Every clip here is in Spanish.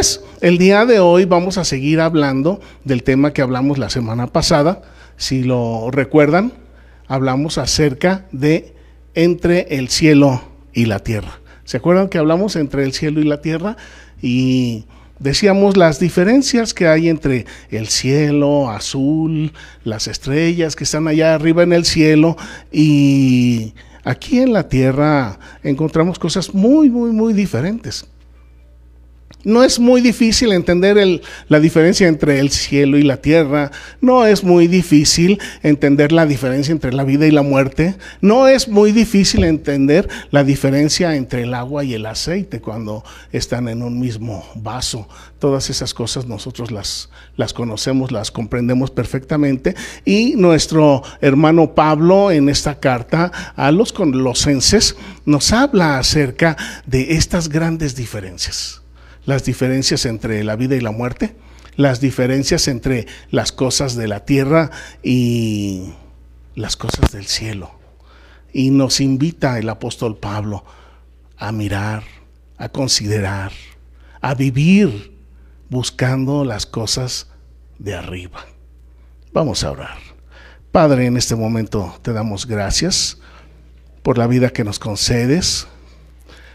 pues el día de hoy vamos a seguir hablando del tema que hablamos la semana pasada. Si lo recuerdan, hablamos acerca de entre el cielo y la tierra. ¿Se acuerdan que hablamos entre el cielo y la tierra? Y decíamos las diferencias que hay entre el cielo azul, las estrellas que están allá arriba en el cielo y aquí en la tierra encontramos cosas muy, muy, muy diferentes. No es muy difícil entender la diferencia entre el cielo y la tierra. No es muy difícil entender la diferencia entre la vida y la muerte. No es muy difícil entender la diferencia entre el agua y el aceite cuando están en un mismo vaso. Todas esas cosas nosotros las, las conocemos, las comprendemos perfectamente. Y nuestro hermano Pablo en esta carta a los colosenses nos habla acerca de estas grandes diferencias las diferencias entre la vida y la muerte, las diferencias entre las cosas de la tierra y las cosas del cielo. Y nos invita el apóstol Pablo a mirar, a considerar, a vivir buscando las cosas de arriba. Vamos a orar. Padre, en este momento te damos gracias por la vida que nos concedes,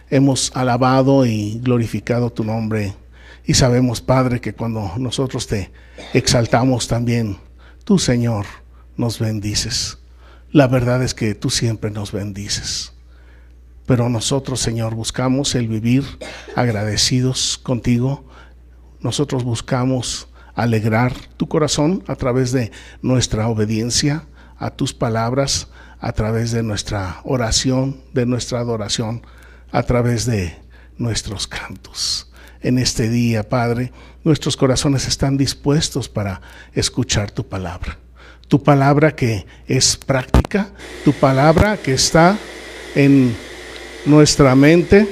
hemos alabado y glorificado tu nombre. Y sabemos, Padre, que cuando nosotros te exaltamos también, tú, Señor, nos bendices. La verdad es que tú siempre nos bendices. Pero nosotros, Señor, buscamos el vivir agradecidos contigo. Nosotros buscamos alegrar tu corazón a través de nuestra obediencia a tus palabras, a través de nuestra oración, de nuestra adoración a través de nuestros cantos. En este día, Padre, nuestros corazones están dispuestos para escuchar tu palabra. Tu palabra que es práctica, tu palabra que está en nuestra mente,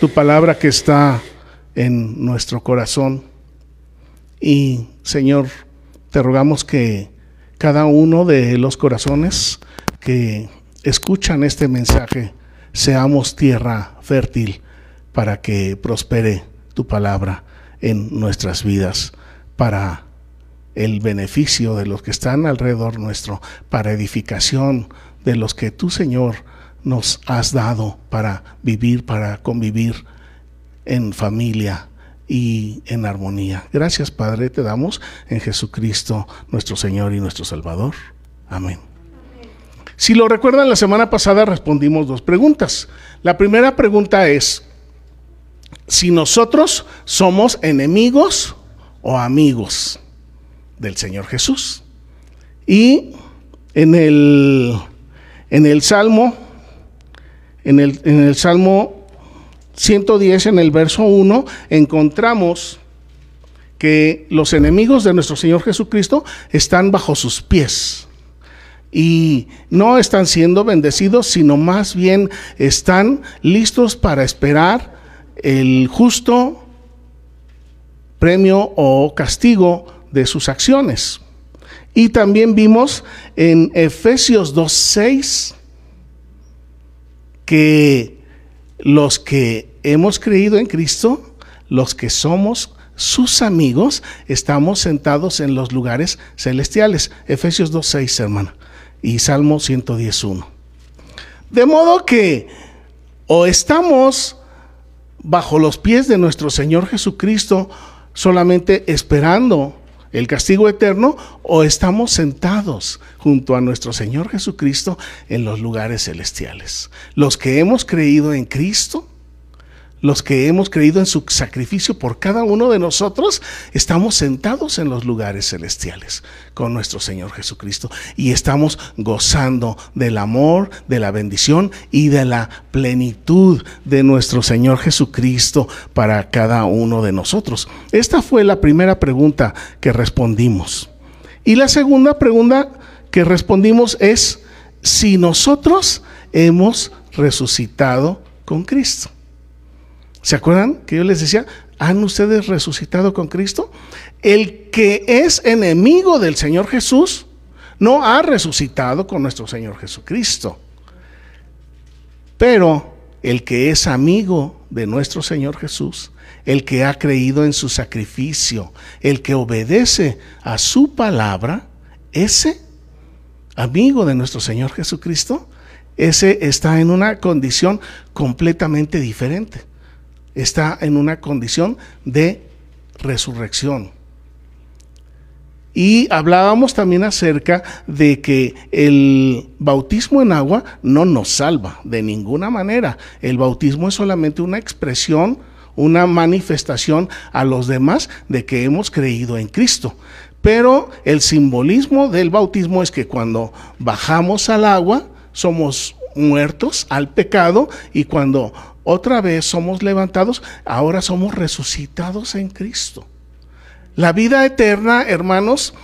tu palabra que está en nuestro corazón. Y Señor, te rogamos que cada uno de los corazones que escuchan este mensaje seamos tierra fértil para que prospere tu palabra en nuestras vidas, para el beneficio de los que están alrededor nuestro, para edificación de los que tú, Señor, nos has dado para vivir, para convivir en familia y en armonía. Gracias, Padre, te damos en Jesucristo, nuestro Señor y nuestro Salvador. Amén. Si lo recuerdan, la semana pasada respondimos dos preguntas. La primera pregunta es, si nosotros somos enemigos o amigos del Señor Jesús. Y en el, en el Salmo, en el, en el Salmo 110, en el verso 1, encontramos que los enemigos de nuestro Señor Jesucristo están bajo sus pies y no están siendo bendecidos, sino más bien están listos para esperar el justo premio o castigo de sus acciones. Y también vimos en Efesios 2.6 que los que hemos creído en Cristo, los que somos sus amigos, estamos sentados en los lugares celestiales. Efesios 2.6, hermana y Salmo 111. De modo que o estamos bajo los pies de nuestro Señor Jesucristo solamente esperando el castigo eterno o estamos sentados junto a nuestro Señor Jesucristo en los lugares celestiales. Los que hemos creído en Cristo los que hemos creído en su sacrificio por cada uno de nosotros, estamos sentados en los lugares celestiales con nuestro Señor Jesucristo y estamos gozando del amor, de la bendición y de la plenitud de nuestro Señor Jesucristo para cada uno de nosotros. Esta fue la primera pregunta que respondimos. Y la segunda pregunta que respondimos es si nosotros hemos resucitado con Cristo. ¿Se acuerdan que yo les decía, ¿han ustedes resucitado con Cristo? El que es enemigo del Señor Jesús no ha resucitado con nuestro Señor Jesucristo. Pero el que es amigo de nuestro Señor Jesús, el que ha creído en su sacrificio, el que obedece a su palabra, ese amigo de nuestro Señor Jesucristo, ese está en una condición completamente diferente. Está en una condición de resurrección. Y hablábamos también acerca de que el bautismo en agua no nos salva de ninguna manera. El bautismo es solamente una expresión, una manifestación a los demás de que hemos creído en Cristo. Pero el simbolismo del bautismo es que cuando bajamos al agua somos muertos al pecado y cuando otra vez somos levantados, ahora somos resucitados en Cristo. La vida eterna, hermanos,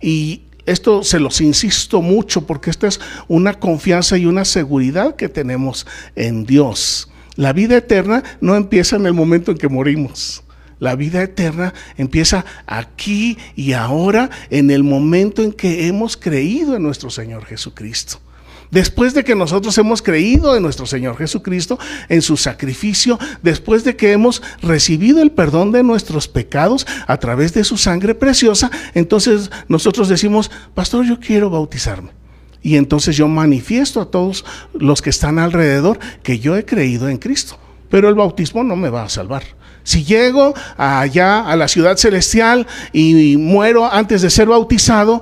y esto se los insisto mucho porque esta es una confianza y una seguridad que tenemos en Dios. La vida eterna no empieza en el momento en que morimos. La vida eterna empieza aquí y ahora en el momento en que hemos creído en nuestro Señor Jesucristo. Después de que nosotros hemos creído en nuestro Señor Jesucristo, en su sacrificio, después de que hemos recibido el perdón de nuestros pecados a través de su sangre preciosa, entonces nosotros decimos, pastor, yo quiero bautizarme. Y entonces yo manifiesto a todos los que están alrededor que yo he creído en Cristo. Pero el bautismo no me va a salvar. Si llego allá a la ciudad celestial y muero antes de ser bautizado,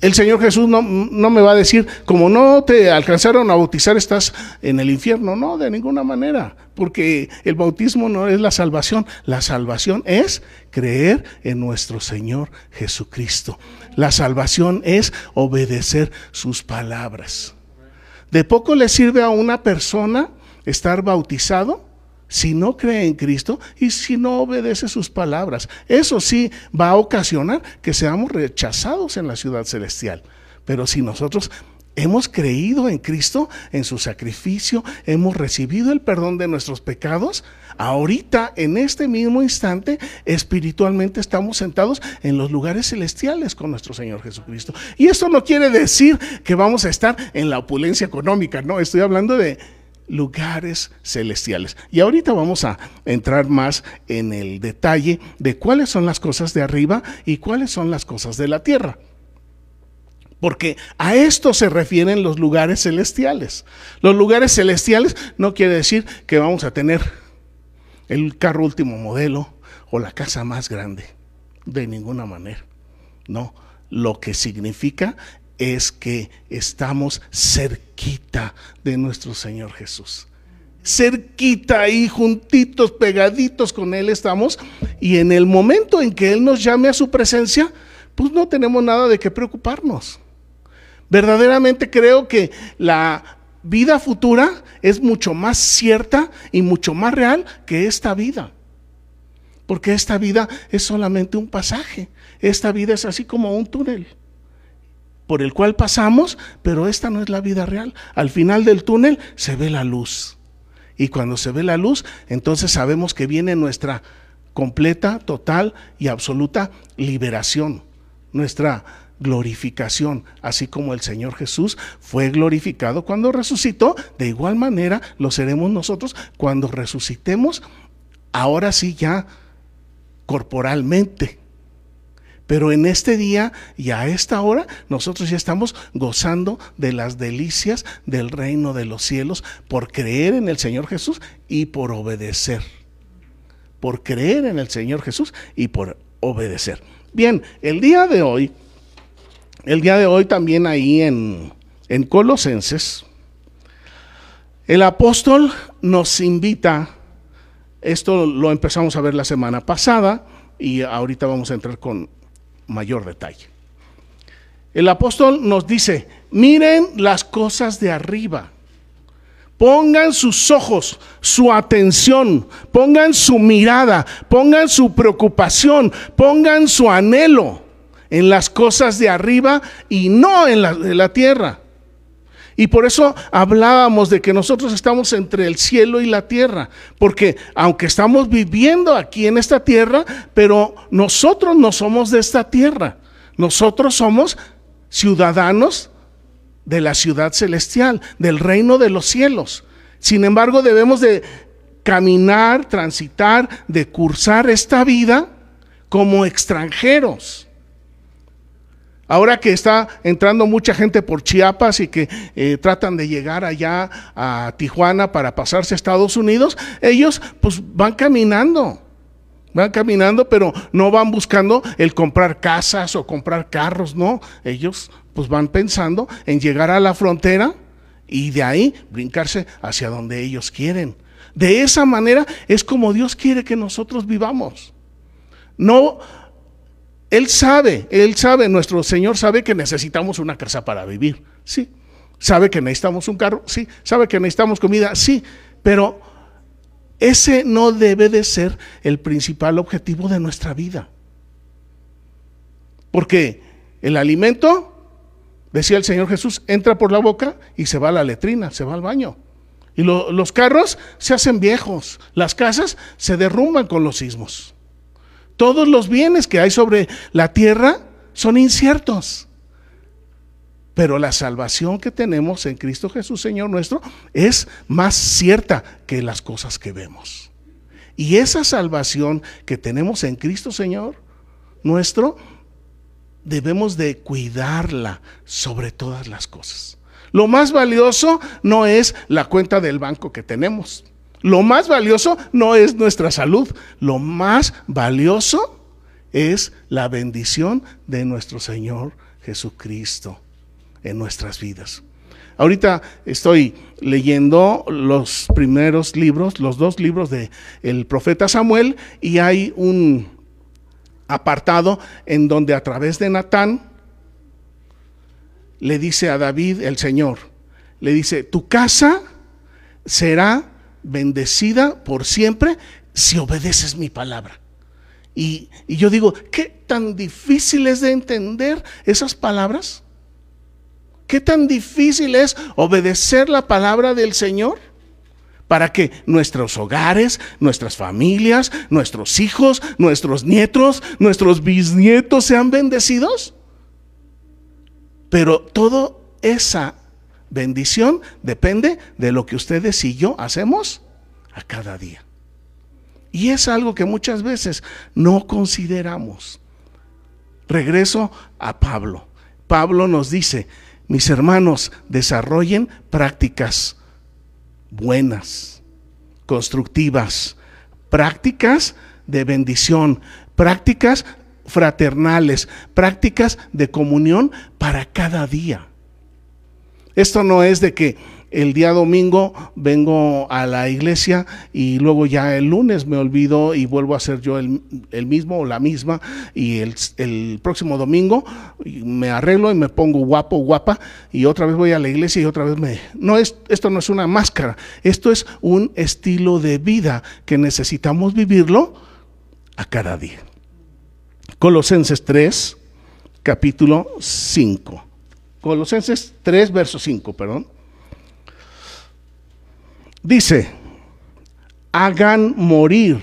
el Señor Jesús no, me va a decir, como no te alcanzaron a bautizar, estás en el infierno. No, de ninguna manera, porque el bautismo no es la salvación. La salvación es creer en nuestro Señor Jesucristo. La salvación es obedecer sus palabras. De poco le sirve a una persona estar bautizado si no cree en Cristo y si no obedece sus palabras. Eso sí va a ocasionar que seamos rechazados en la ciudad celestial. Pero si nosotros hemos creído en Cristo, en su sacrificio, hemos recibido el perdón de nuestros pecados, ahorita, en este mismo instante, espiritualmente estamos sentados en los lugares celestiales con nuestro Señor Jesucristo. Y esto no quiere decir que vamos a estar en la opulencia económica, no, estoy hablando de lugares celestiales. Y ahorita vamos a entrar más en el detalle de cuáles son las cosas de arriba y cuáles son las cosas de la tierra. Porque a esto se refieren los lugares celestiales. Los lugares celestiales no quiere decir que vamos a tener el carro último modelo o la casa más grande. De ninguna manera. No, lo que significa es que estamos cerquita de nuestro Señor Jesús. Cerquita ahí, juntitos, pegaditos con Él estamos. Y en el momento en que Él nos llame a su presencia, pues no tenemos nada de qué preocuparnos. Verdaderamente creo que la vida futura es mucho más cierta y mucho más real que esta vida. Porque esta vida es solamente un pasaje. Esta vida es así como un túnel por el cual pasamos, pero esta no es la vida real. Al final del túnel se ve la luz. Y cuando se ve la luz, entonces sabemos que viene nuestra completa, total y absoluta liberación, nuestra glorificación, así como el Señor Jesús fue glorificado cuando resucitó, de igual manera lo seremos nosotros cuando resucitemos, ahora sí ya corporalmente. Pero en este día y a esta hora nosotros ya estamos gozando de las delicias del reino de los cielos por creer en el Señor Jesús y por obedecer. Por creer en el Señor Jesús y por obedecer. Bien, el día de hoy, el día de hoy también ahí en, en Colosenses, el apóstol nos invita, esto lo empezamos a ver la semana pasada y ahorita vamos a entrar con mayor detalle. El apóstol nos dice, miren las cosas de arriba. Pongan sus ojos, su atención, pongan su mirada, pongan su preocupación, pongan su anhelo en las cosas de arriba y no en la, de la tierra. Y por eso hablábamos de que nosotros estamos entre el cielo y la tierra, porque aunque estamos viviendo aquí en esta tierra, pero nosotros no somos de esta tierra, nosotros somos ciudadanos de la ciudad celestial, del reino de los cielos. Sin embargo, debemos de caminar, transitar, de cursar esta vida como extranjeros. Ahora que está entrando mucha gente por Chiapas y que eh, tratan de llegar allá a Tijuana para pasarse a Estados Unidos, ellos pues van caminando. Van caminando, pero no van buscando el comprar casas o comprar carros, no. Ellos pues van pensando en llegar a la frontera y de ahí brincarse hacia donde ellos quieren. De esa manera es como Dios quiere que nosotros vivamos. No, Él sabe, Él sabe, nuestro Señor sabe que necesitamos una casa para vivir, sí. Sabe que necesitamos un carro, sí. Sabe que necesitamos comida, sí. Pero ese no debe de ser el principal objetivo de nuestra vida. Porque el alimento, decía el Señor Jesús, entra por la boca y se va a la letrina, se va al baño. Y los carros se hacen viejos, las casas se derrumban con los sismos. Todos los bienes que hay sobre la tierra son inciertos. Pero la salvación que tenemos en Cristo Jesús, Señor nuestro, es más cierta que las cosas que vemos. Y esa salvación que tenemos en Cristo, Señor nuestro, debemos de cuidarla sobre todas las cosas. Lo más valioso no es la cuenta del banco que tenemos. Lo más valioso no es nuestra salud. Lo más valioso es la bendición de nuestro Señor Jesucristo en nuestras vidas. Ahorita estoy leyendo los primeros libros, los dos libros de el profeta Samuel y hay un apartado en donde a través de Natán le dice a David el Señor, le dice, tu casa será bendecida por siempre si obedeces mi palabra. Y, y, yo digo, ¿qué tan difícil es de entender esas palabras? ¿Qué tan difícil es obedecer la palabra del Señor? Para que nuestros hogares, nuestras familias, nuestros hijos, nuestros nietos, nuestros bisnietos sean bendecidos. Pero toda esa bendición depende de lo que ustedes y yo hacemos a cada día. Y es algo que muchas veces no consideramos. Regreso a Pablo. Pablo nos dice, mis hermanos, desarrollen prácticas buenas, constructivas, prácticas de bendición, prácticas fraternales, prácticas de comunión para cada día. Esto no es de que el día domingo vengo a la iglesia y luego ya el lunes me olvido y vuelvo a ser yo el, mismo o la misma y el, próximo domingo me arreglo y me pongo guapo, guapa y otra vez voy a la iglesia y otra vez me... No, es, esto no es una máscara, esto es un estilo de vida que necesitamos vivirlo a cada día. Colosenses 3, capítulo 5. Colosenses 3, verso 5, perdón. Dice, hagan morir.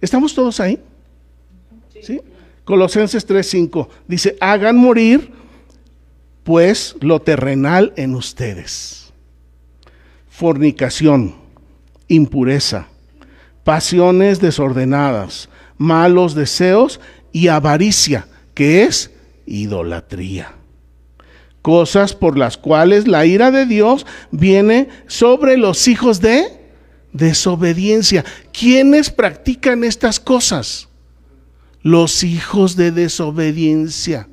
¿Estamos todos ahí? ¿Sí? Colosenses 3, 5. Dice, hagan morir pues lo terrenal en ustedes. Fornicación, impureza, pasiones desordenadas, malos deseos y avaricia, que es idolatría. Cosas por las cuales la ira de Dios viene sobre los hijos de desobediencia. ¿Quiénes practican estas cosas? Los hijos de desobediencia.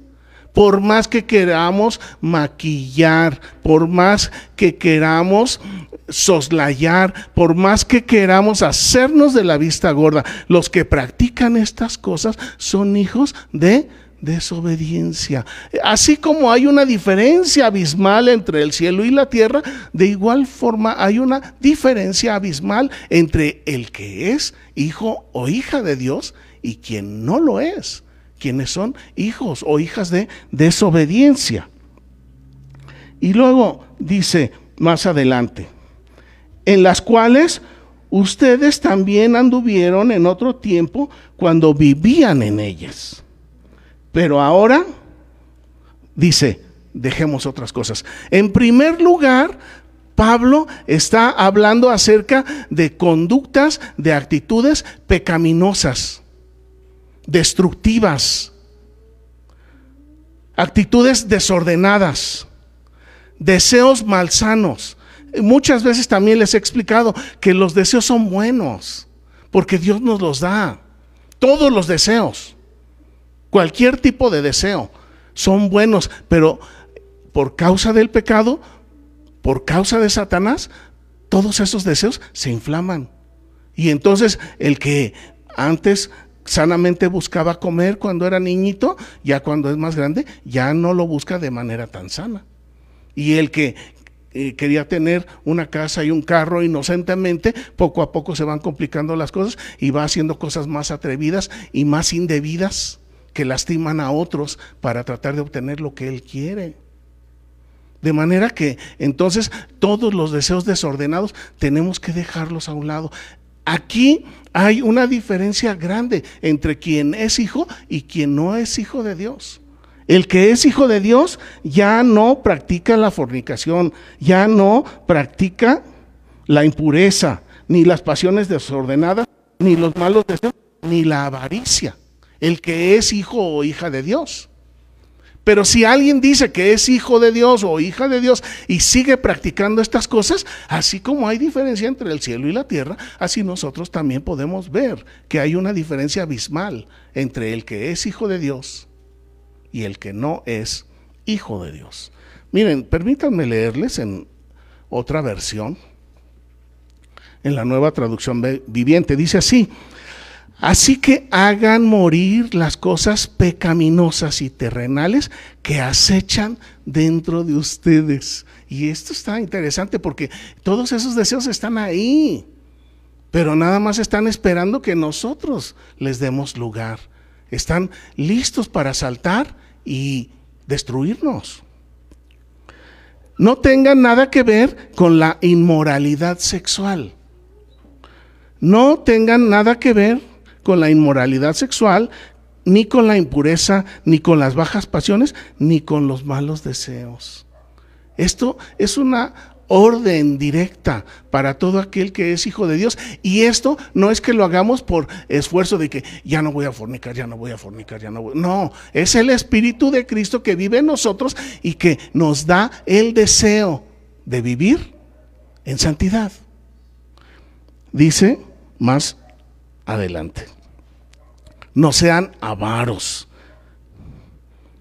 Por más que queramos maquillar, por más que queramos soslayar, por más que queramos hacernos de la vista gorda, los que practican estas cosas son hijos de desobediencia. Así como hay una diferencia abismal entre el cielo y la tierra, de igual forma hay una diferencia abismal entre el que es hijo o hija de Dios y quien no lo es, quienes son hijos o hijas de desobediencia. Y luego dice más adelante, en las cuales ustedes también anduvieron en otro tiempo cuando vivían en ellas. Pero ahora dice, dejemos otras cosas. En primer lugar, Pablo está hablando acerca de conductas, de actitudes pecaminosas, destructivas, actitudes desordenadas, deseos malsanos. Muchas veces también les he explicado que los deseos son buenos, porque Dios nos los da. Todos los deseos, cualquier tipo de deseo, son buenos, pero por causa del pecado, por causa de Satanás, todos esos deseos se inflaman. Y entonces el que antes sanamente buscaba comer cuando era niñito, ya cuando es más grande, ya no lo busca de manera tan sana. Y el que eh, quería tener una casa y un carro inocentemente, poco a poco se van complicando las cosas y va haciendo cosas más atrevidas y más indebidas que lastiman a otros para tratar de obtener lo que él quiere. De manera que entonces todos los deseos desordenados tenemos que dejarlos a un lado. Aquí hay una diferencia grande entre quien es hijo y quien no es hijo de Dios. El que es hijo de Dios ya no practica la fornicación, ya no practica la impureza, ni las pasiones desordenadas, ni los malos deseos, ni la avaricia. El que es hijo o hija de Dios. Pero si alguien dice que es hijo de Dios o hija de Dios y sigue practicando estas cosas, así como hay diferencia entre el cielo y la tierra, así nosotros también podemos ver que hay una diferencia abismal entre el que es hijo de Dios y el que no es hijo de Dios. Miren, permítanme leerles en otra versión, en la nueva traducción viviente. Dice así, así que hagan morir las cosas pecaminosas y terrenales que acechan dentro de ustedes. Y esto está interesante porque todos esos deseos están ahí, pero nada más están esperando que nosotros les demos lugar están listos para saltar y destruirnos. No tengan nada que ver con la inmoralidad sexual. No tengan nada que ver con la inmoralidad sexual, ni con la impureza, ni con las bajas pasiones, ni con los malos deseos. Esto es una orden directa para todo aquel que es hijo de Dios. Y esto no es que lo hagamos por esfuerzo de que ya no voy a fornicar, ya no voy a fornicar, ya no voy. No, es el Espíritu de Cristo que vive en nosotros y que nos da el deseo de vivir en santidad. Dice más adelante, no sean avaros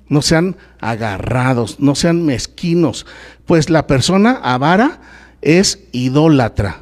no sean agarrados, no sean mezquinos, pues la persona avara es idólatra,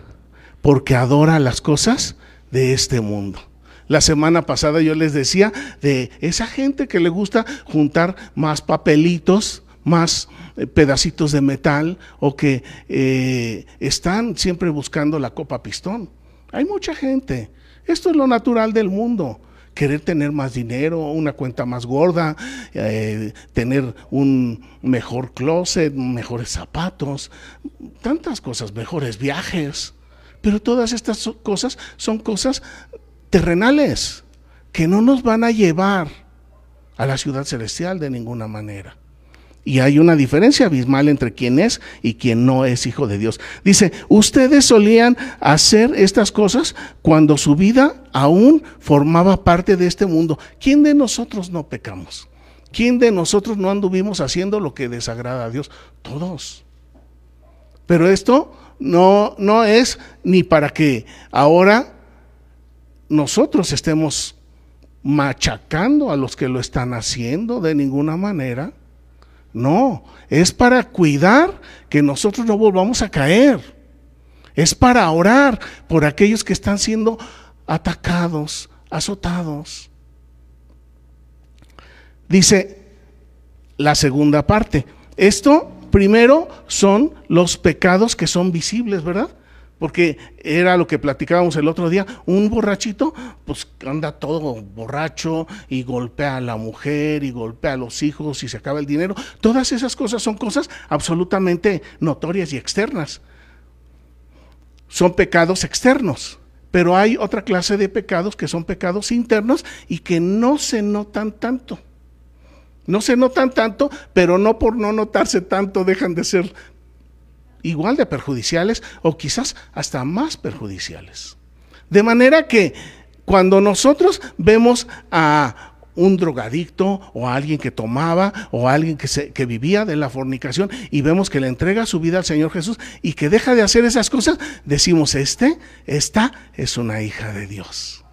porque adora las cosas de este mundo. La semana pasada yo les decía de esa gente que le gusta juntar más papelitos, más eh, pedacitos de metal o que eh, están siempre buscando la copa pistón. Hay mucha gente. Esto es lo natural del mundo querer tener más dinero, una cuenta más gorda, eh, tener un mejor closet, mejores zapatos, tantas cosas, mejores viajes. Pero todas estas cosas son cosas terrenales que no nos van a llevar a la ciudad celestial de ninguna manera. Y hay una diferencia abismal entre quien es y quien no es hijo de Dios. Dice, ustedes solían hacer estas cosas cuando su vida aún formaba parte de este mundo. ¿Quién de nosotros no pecamos? ¿Quién de nosotros no anduvimos haciendo lo que desagrada a Dios? Todos. Pero esto no, no es ni para que ahora nosotros estemos machacando a los que lo están haciendo de ninguna manera. No, es para cuidar que nosotros no volvamos a caer. Es para orar por aquellos que están siendo atacados, azotados. Dice la segunda parte. Esto primero son los pecados que son visibles, ¿verdad? Porque era lo que platicábamos el otro día, un borrachito, pues anda todo borracho y golpea a la mujer y golpea a los hijos y se acaba el dinero. Todas esas cosas son cosas absolutamente notorias y externas. Son pecados externos, pero hay otra clase de pecados que son pecados internos y que no se notan tanto. No se notan tanto, pero no por no notarse tanto dejan de ser igual de perjudiciales o quizás hasta más perjudiciales. De manera que cuando nosotros vemos a un drogadicto o a alguien que tomaba o a alguien que, se, vivía de la fornicación y vemos que le entrega su vida al Señor Jesús y que deja de hacer esas cosas, decimos, este, esta es una hija de Dios.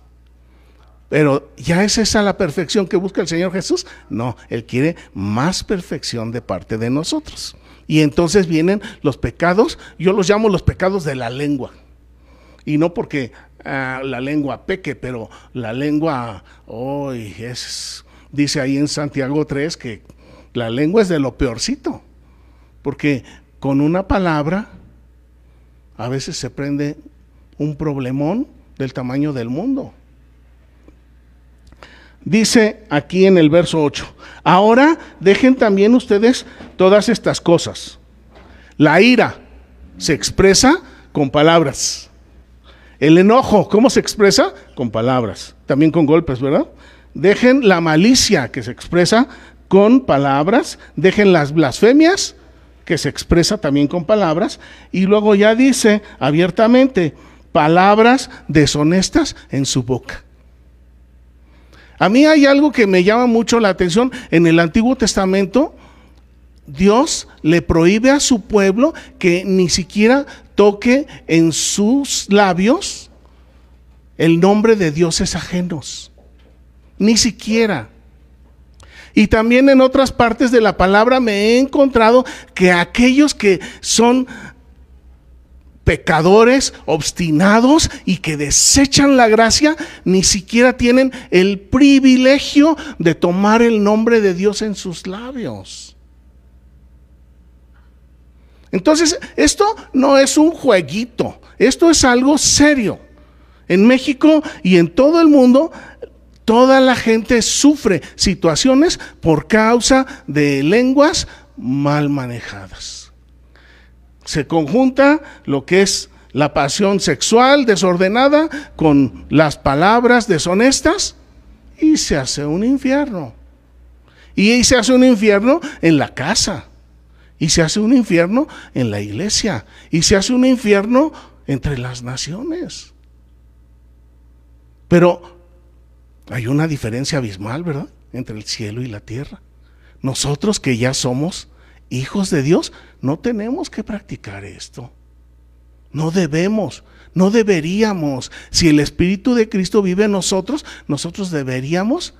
Pero ¿ya es esa la perfección que busca el Señor Jesús? No, Él quiere más perfección de parte de nosotros. Y entonces vienen los pecados, yo los llamo los pecados de la lengua. Y no porque ah, la lengua peque, pero la lengua hoy es, dice ahí en Santiago 3 que la lengua es de lo peorcito. Porque con una palabra a veces se prende un problemón del tamaño del mundo. Dice aquí en el verso 8, ahora dejen también ustedes todas estas cosas. La ira se expresa con palabras. El enojo, ¿cómo se expresa? Con palabras, también con golpes, ¿verdad? Dejen la malicia que se expresa con palabras, dejen las blasfemias que se expresa también con palabras, y luego ya dice abiertamente, palabras deshonestas en su boca. A mí hay algo que me llama mucho la atención. En el Antiguo Testamento, Dios le prohíbe a su pueblo que ni siquiera toque en sus labios el nombre de dioses ajenos. Ni siquiera. Y también en otras partes de la palabra me he encontrado que aquellos que son pecadores, obstinados y que desechan la gracia, ni siquiera tienen el privilegio de tomar el nombre de Dios en sus labios. Entonces, esto no es un jueguito, esto es algo serio. En México y en todo el mundo, toda la gente sufre situaciones por causa de lenguas mal manejadas se conjunta lo que es la pasión sexual desordenada con las palabras deshonestas y se hace un infierno. Y se hace un infierno en la casa. Y se hace un infierno en la iglesia. Y se hace un infierno entre las naciones. Pero hay una diferencia abismal, ¿verdad? Entre el cielo y la tierra. Nosotros que ya somos hijos de Dios, no tenemos que practicar esto. No debemos, no deberíamos. Si el Espíritu de Cristo vive en nosotros, nosotros deberíamos,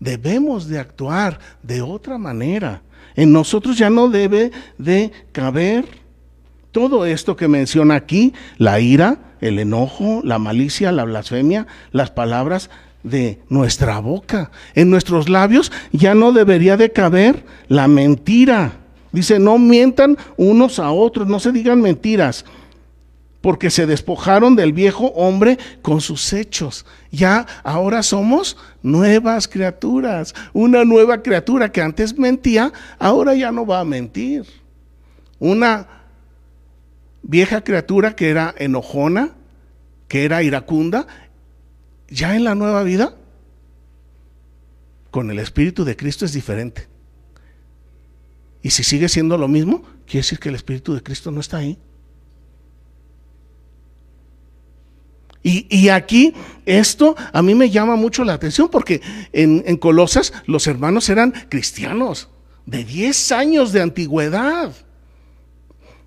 debemos de actuar de otra manera. En nosotros ya no debe de caber todo esto que menciona aquí, la ira, el enojo, la malicia, la blasfemia, las palabras de nuestra boca. En nuestros labios ya no debería de caber la mentira Dice, no mientan unos a otros, no se digan mentiras, porque se despojaron del viejo hombre con sus hechos. Ya ahora somos nuevas criaturas. Una nueva criatura que antes mentía, ahora ya no va a mentir. Una vieja criatura que era enojona, que era iracunda, ya en la nueva vida, con el Espíritu de Cristo es diferente. Y si sigue siendo lo mismo, quiere decir que el Espíritu de Cristo no está ahí. Y, aquí esto a mí me llama mucho la atención porque en, en Colosas los hermanos eran cristianos de 10 años de antigüedad.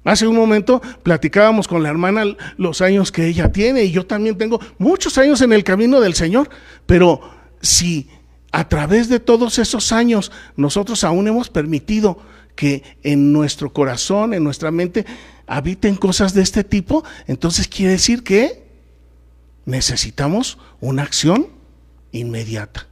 Hace un momento platicábamos con la hermana los años que ella tiene y yo también tengo muchos años en el camino del Señor, pero si a través de todos esos años nosotros aún hemos permitido que en nuestro corazón, en nuestra mente, habiten cosas de este tipo, entonces quiere decir que necesitamos una acción inmediata.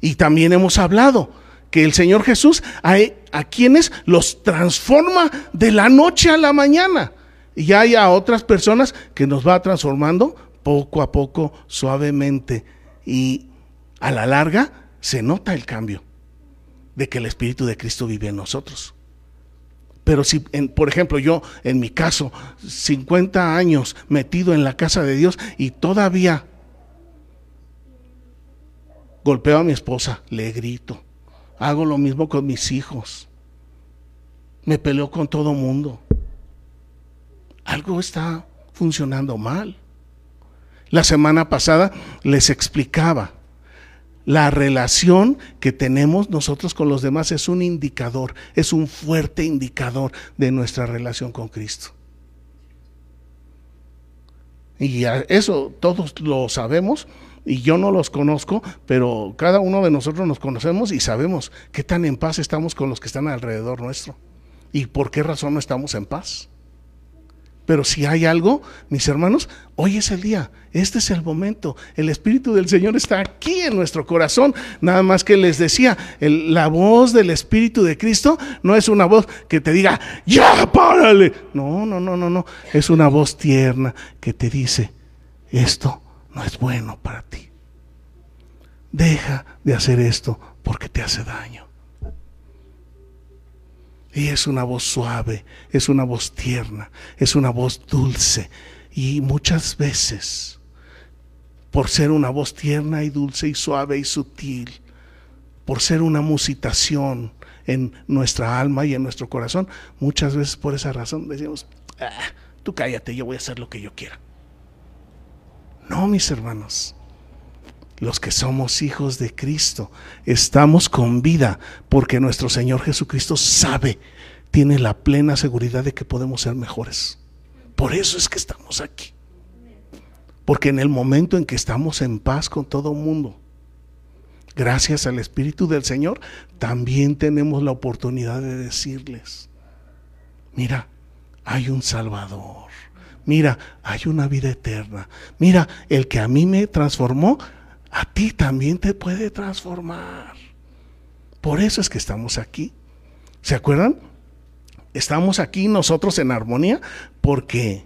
Y también hemos hablado que el Señor Jesús a, a quienes los transforma de la noche a la mañana. Y hay a otras personas que nos va transformando poco a poco, suavemente. Y a la larga se nota el cambio de que el Espíritu de Cristo vive en nosotros. Pero si, por ejemplo, yo, en mi caso, 50 años metido en la casa de Dios y todavía golpeo a mi esposa, le grito, hago lo mismo con mis hijos, me peleo con todo mundo. algo está funcionando mal. La semana pasada les explicaba, la relación que tenemos nosotros con los demás es un indicador, es un fuerte indicador de nuestra relación con Cristo. Y eso todos lo sabemos y yo no los conozco, pero cada uno de nosotros nos conocemos y sabemos qué tan en paz estamos con los que están alrededor nuestro y por qué razón no estamos en paz. Pero si hay algo, mis hermanos, hoy es el día, este es el momento. El Espíritu del Señor está aquí en nuestro corazón. Nada más que les decía, la voz del Espíritu de Cristo no es una voz que te diga, ya, párale. No, no, no, no, no. Es una voz tierna que te dice, esto no es bueno para ti. Deja de hacer esto porque te hace daño. Y es una voz suave, es una voz tierna, es una voz dulce. Y muchas veces, por ser una voz tierna y dulce y suave y sutil, por ser una musitación en nuestra alma y en nuestro corazón, muchas veces por esa razón decimos, ah, tú cállate, yo voy a hacer lo que yo quiera. No, mis hermanos, los que somos hijos de Cristo, estamos con vida porque nuestro Señor Jesucristo sabe, tiene la plena seguridad de que podemos ser mejores. Por eso es que estamos aquí. Porque en el momento en que estamos en paz con todo el mundo, gracias al Espíritu del Señor, también tenemos la oportunidad de decirles, mira, hay un Salvador. Mira, hay una vida eterna. Mira, el que a mí me transformó, a ti también te puede transformar. Por eso es que estamos aquí. ¿Se acuerdan? Estamos aquí nosotros en armonía porque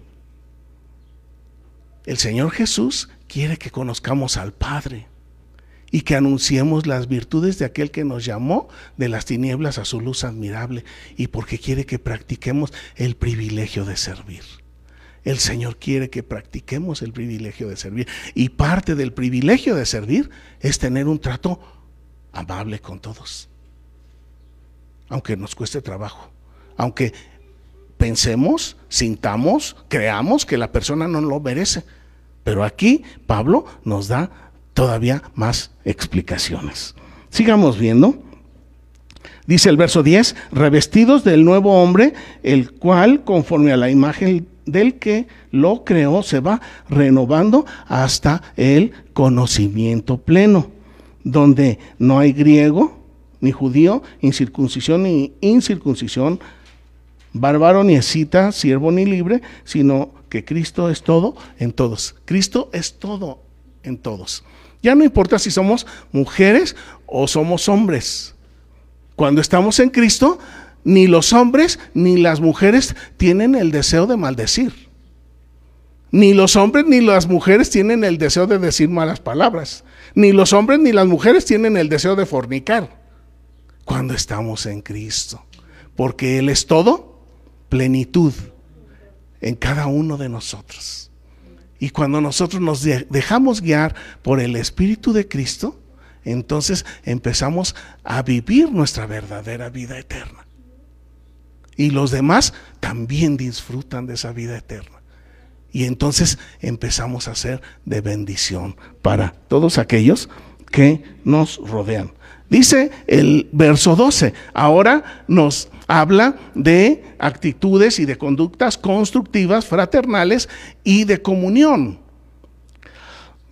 el Señor Jesús quiere que conozcamos al Padre y que anunciemos las virtudes de aquel que nos llamó de las tinieblas a su luz admirable y porque quiere que practiquemos el privilegio de servir. El Señor quiere que practiquemos el privilegio de servir. Y parte del privilegio de servir es tener un trato amable con todos. Aunque nos cueste trabajo. Aunque pensemos, sintamos, creamos que la persona no lo merece. Pero aquí Pablo nos da todavía más explicaciones. Sigamos viendo. Dice el verso 10, revestidos del nuevo hombre, el cual, conforme a la imagen del que lo creó se va renovando hasta el conocimiento pleno, donde no hay griego ni judío, incircuncisión ni incircuncisión, bárbaro ni escita, siervo ni libre, sino que Cristo es todo en todos. Cristo es todo en todos. Ya no importa si somos mujeres o somos hombres. Cuando estamos en Cristo, ni los hombres ni las mujeres tienen el deseo de maldecir. Ni los hombres ni las mujeres tienen el deseo de decir malas palabras. Ni los hombres ni las mujeres tienen el deseo de fornicar. Cuando estamos en Cristo. Porque Él es todo, plenitud en cada uno de nosotros. Y cuando nosotros nos dejamos guiar por el Espíritu de Cristo, entonces empezamos a vivir nuestra verdadera vida eterna. Y los demás también disfrutan de esa vida eterna. Y entonces empezamos a ser de bendición para todos aquellos que nos rodean. Dice el verso 12, ahora nos habla de actitudes y de conductas constructivas, fraternales y de comunión.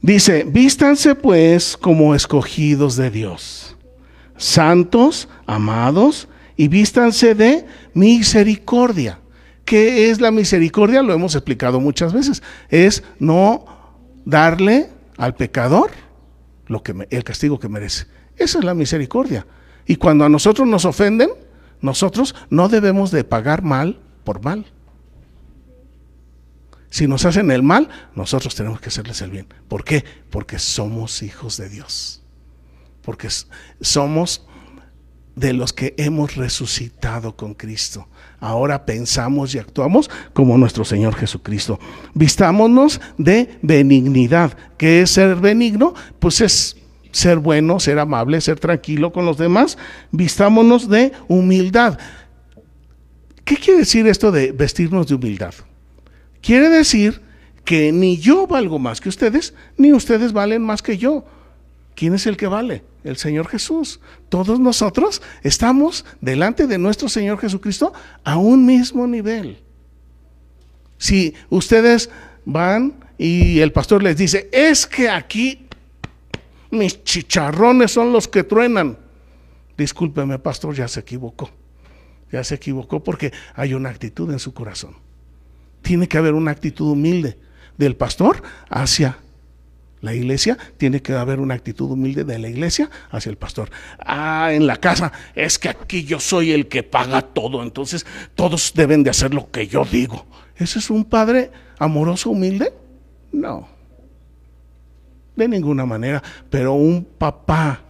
Dice, vístanse pues como escogidos de Dios, santos, amados, y vístanse de misericordia. ¿Qué es la misericordia? Lo hemos explicado muchas veces. Es no darle al pecador lo que el castigo que merece. Esa es la misericordia. Y cuando a nosotros nos ofenden, nosotros no debemos de pagar mal por mal. Si nos hacen el mal, nosotros tenemos que hacerles el bien. ¿Por qué? Porque somos hijos de Dios. Porque somos de los que hemos resucitado con Cristo. Ahora pensamos y actuamos como nuestro Señor Jesucristo. Vistámonos de benignidad. ¿Qué es ser benigno? Pues es ser bueno, ser amable, ser tranquilo con los demás. Vistámonos de humildad. ¿Qué quiere decir esto de vestirnos de humildad? quiere decir que ni yo valgo más que ustedes, ni ustedes valen más que yo. ¿Quién es el que vale? El Señor Jesús. Todos nosotros estamos delante de nuestro Señor Jesucristo a un mismo nivel. Si ustedes van y el pastor les dice, es que aquí mis chicharrones son los que truenan. Discúlpeme, pastor, ya se equivocó. Ya se equivocó porque hay una actitud en su corazón. Tiene que haber una actitud humilde del pastor hacia la iglesia, tiene que haber una actitud humilde de la iglesia hacia el pastor. Ah, en la casa, es que aquí yo soy el que paga todo, entonces todos deben de hacer lo que yo digo. ¿Ese es un padre amoroso, humilde? No, de ninguna manera, pero un papá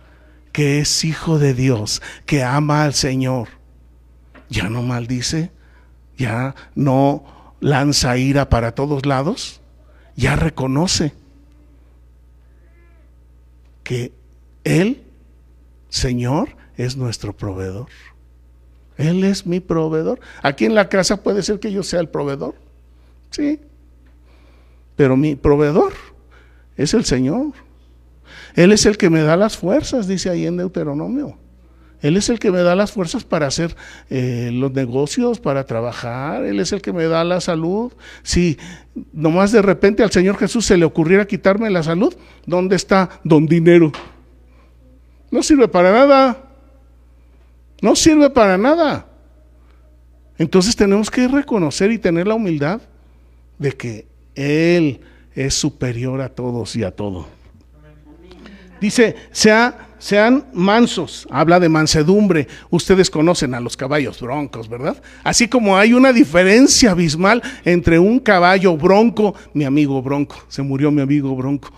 que es hijo de Dios, que ama al Señor, ya no maldice, ya no lanza ira para todos lados, ya reconoce que Él, Señor, es nuestro proveedor. Él es mi proveedor. Aquí en la casa puede ser que yo sea el proveedor. Sí, pero mi proveedor es el Señor. Él es el que me da las fuerzas, dice ahí en Deuteronomio. Él es el que me da las fuerzas para hacer eh, los negocios, para trabajar. Él es el que me da la salud. Si nomás de repente al Señor Jesús se le ocurriera quitarme la salud, ¿dónde está don dinero? No sirve para nada. No sirve para nada. Entonces tenemos que reconocer y tener la humildad de que Él es superior a todos y a todo. Dice, sea, sean mansos, habla de mansedumbre. Ustedes conocen a los caballos broncos, ¿verdad? Así como hay una diferencia abismal entre un caballo bronco, mi amigo bronco, se murió mi amigo bronco.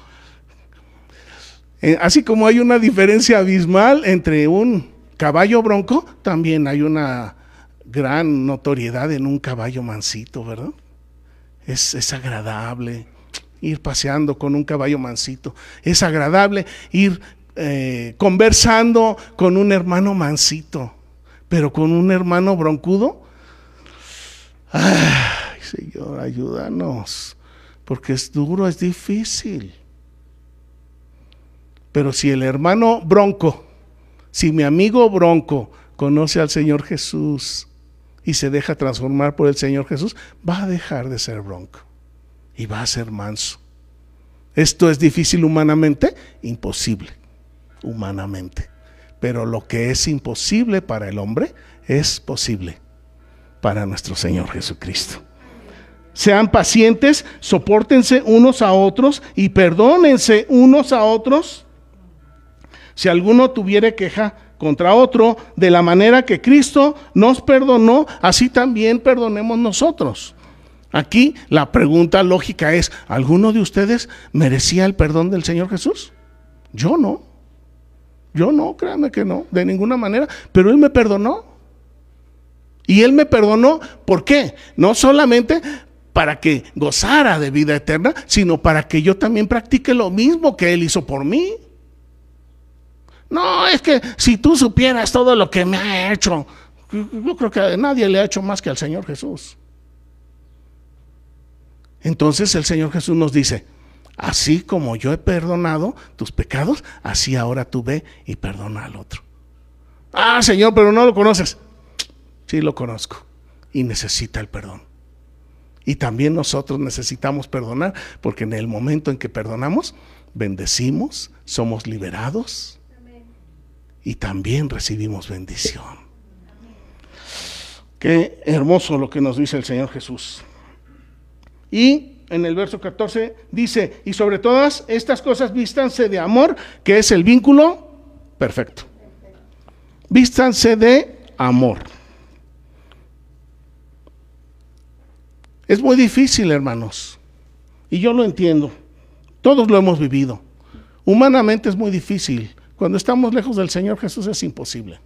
Eh, así como hay una diferencia abismal entre un caballo bronco, también hay una gran notoriedad en un caballo mansito, ¿verdad? es, agradable ir paseando con un caballo mansito. Es agradable ir eh, conversando con un hermano mansito, pero con un hermano broncudo. Ay, Señor, ayúdanos, porque es duro, es difícil. Pero si el hermano bronco, si mi amigo bronco conoce al Señor Jesús, y se deja transformar por el Señor Jesús, va a dejar de ser bronco y va a ser manso. ¿Esto es difícil humanamente? Imposible, humanamente. Pero lo que es imposible para el hombre es posible para nuestro Señor Jesucristo. Sean pacientes, soportense unos a otros y perdónense unos a otros. Si alguno tuviere queja contra otro, de la manera que Cristo nos perdonó, así también perdonemos nosotros. Aquí la pregunta lógica es, ¿alguno de ustedes merecía el perdón del Señor Jesús? Yo no. Yo no, créanme que no, de ninguna manera, pero Él me perdonó. Y Él me perdonó, ¿por qué? No solamente para que gozara de vida eterna, sino para que yo también practique lo mismo que Él hizo por mí. No, es que si tú supieras todo lo que me ha hecho, yo creo que a nadie le ha hecho más que al Señor Jesús. Entonces el Señor Jesús nos dice, así como yo he perdonado tus pecados, así ahora tú ve y perdona al otro. Ah, Señor, pero no lo conoces. Sí lo conozco y necesita el perdón. Y también nosotros necesitamos perdonar, porque en el momento en que perdonamos, bendecimos, somos liberados y también recibimos bendición. Qué hermoso lo que nos dice el Señor Jesús. Y en el verso 14 dice, y sobre todas estas cosas vístanse de amor, que es el vínculo perfecto. Vístanse de amor. Es muy difícil, hermanos. Y yo lo entiendo. Todos lo hemos vivido. Humanamente es muy difícil cuando estamos lejos del Señor Jesús es imposible.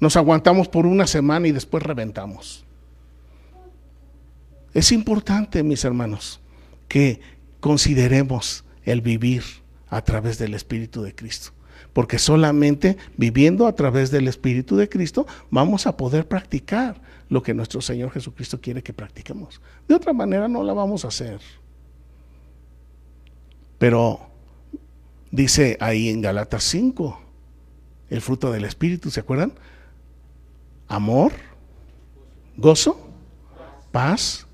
Nos aguantamos por una semana y después reventamos. Es importante, mis hermanos, que consideremos el vivir a través del Espíritu de Cristo. porque solamente viviendo a través del Espíritu de Cristo vamos a poder practicar lo que nuestro Señor Jesucristo quiere que practiquemos. De otra manera no la vamos a hacer. Pero dice ahí en Galatas 5, el fruto del Espíritu, ¿se acuerdan? Amor, gozo, paz,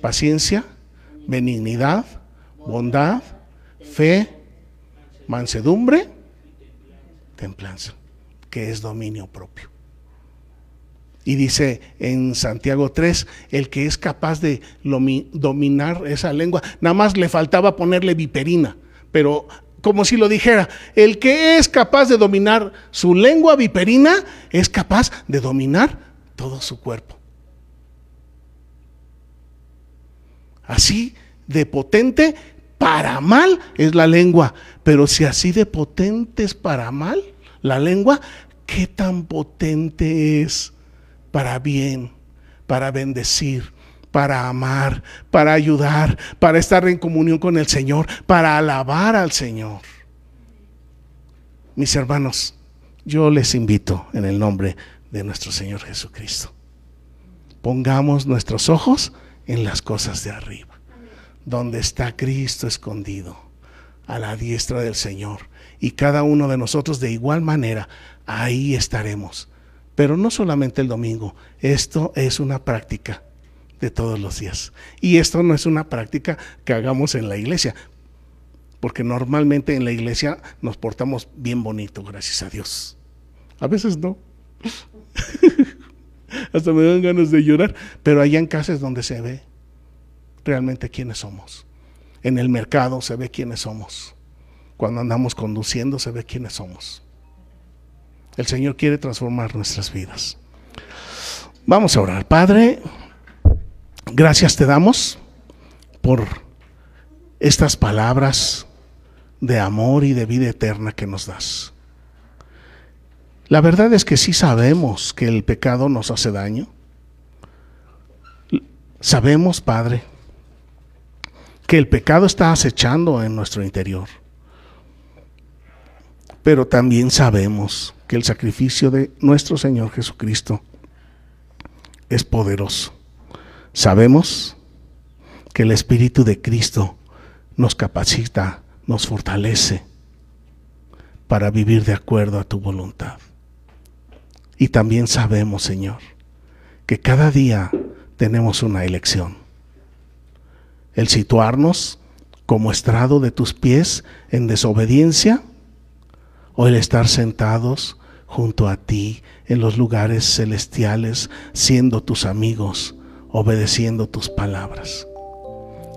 paciencia, benignidad, bondad, fe, mansedumbre, templanza, que es dominio propio. Y dice en Santiago 3, el que es capaz de dominar esa lengua, nada más le faltaba ponerle viperina, pero como si lo dijera, el que es capaz de dominar su lengua viperina es capaz de dominar todo su cuerpo. Así de potente para mal es la lengua, pero si así de potente es para mal la lengua, ¿qué tan potente es para bien, para bendecir, para amar, para ayudar, para estar en comunión con el Señor, para alabar al Señor? Mis hermanos, yo les invito en el nombre de nuestro Señor Jesucristo. Pongamos nuestros ojos en las cosas de arriba donde está Cristo escondido, a la diestra del Señor. Y cada uno de nosotros de igual manera, ahí estaremos. Pero no solamente el domingo, esto es una práctica de todos los días. Y esto no es una práctica que hagamos en la iglesia, porque normalmente en la iglesia nos portamos bien bonito, gracias a Dios. A veces no. Hasta me dan ganas de llorar, pero allá en casa es donde se ve realmente quiénes somos. En el mercado se ve quiénes somos. Cuando andamos conduciendo se ve quiénes somos. El Señor quiere transformar nuestras vidas. Vamos a orar. Padre, gracias te damos por estas palabras de amor y de vida eterna que nos das. La verdad es que sí sabemos que el pecado nos hace daño. Sabemos, Padre, que el pecado está acechando en nuestro interior. Pero también sabemos que el sacrificio de nuestro Señor Jesucristo es poderoso. Sabemos que el Espíritu de Cristo nos capacita, nos fortalece para vivir de acuerdo a tu voluntad. Y también sabemos, Señor, que cada día tenemos una elección el situarnos como estrado de tus pies en desobediencia o el estar sentados junto a ti en los lugares celestiales, siendo tus amigos, obedeciendo tus palabras.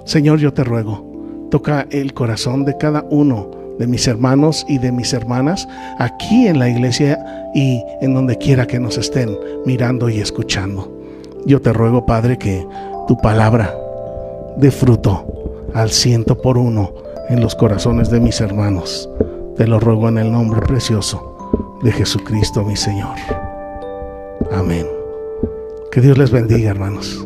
Señor, yo te ruego, toca el corazón de cada uno de mis hermanos y de mis hermanas aquí en la iglesia y en donde quiera que nos estén mirando y escuchando. Yo te ruego, Padre, que tu palabra de fruto al ciento por uno en los corazones de mis hermanos. Te lo ruego en el nombre precioso de Jesucristo mi Señor. Amén. Que Dios les bendiga, hermanos.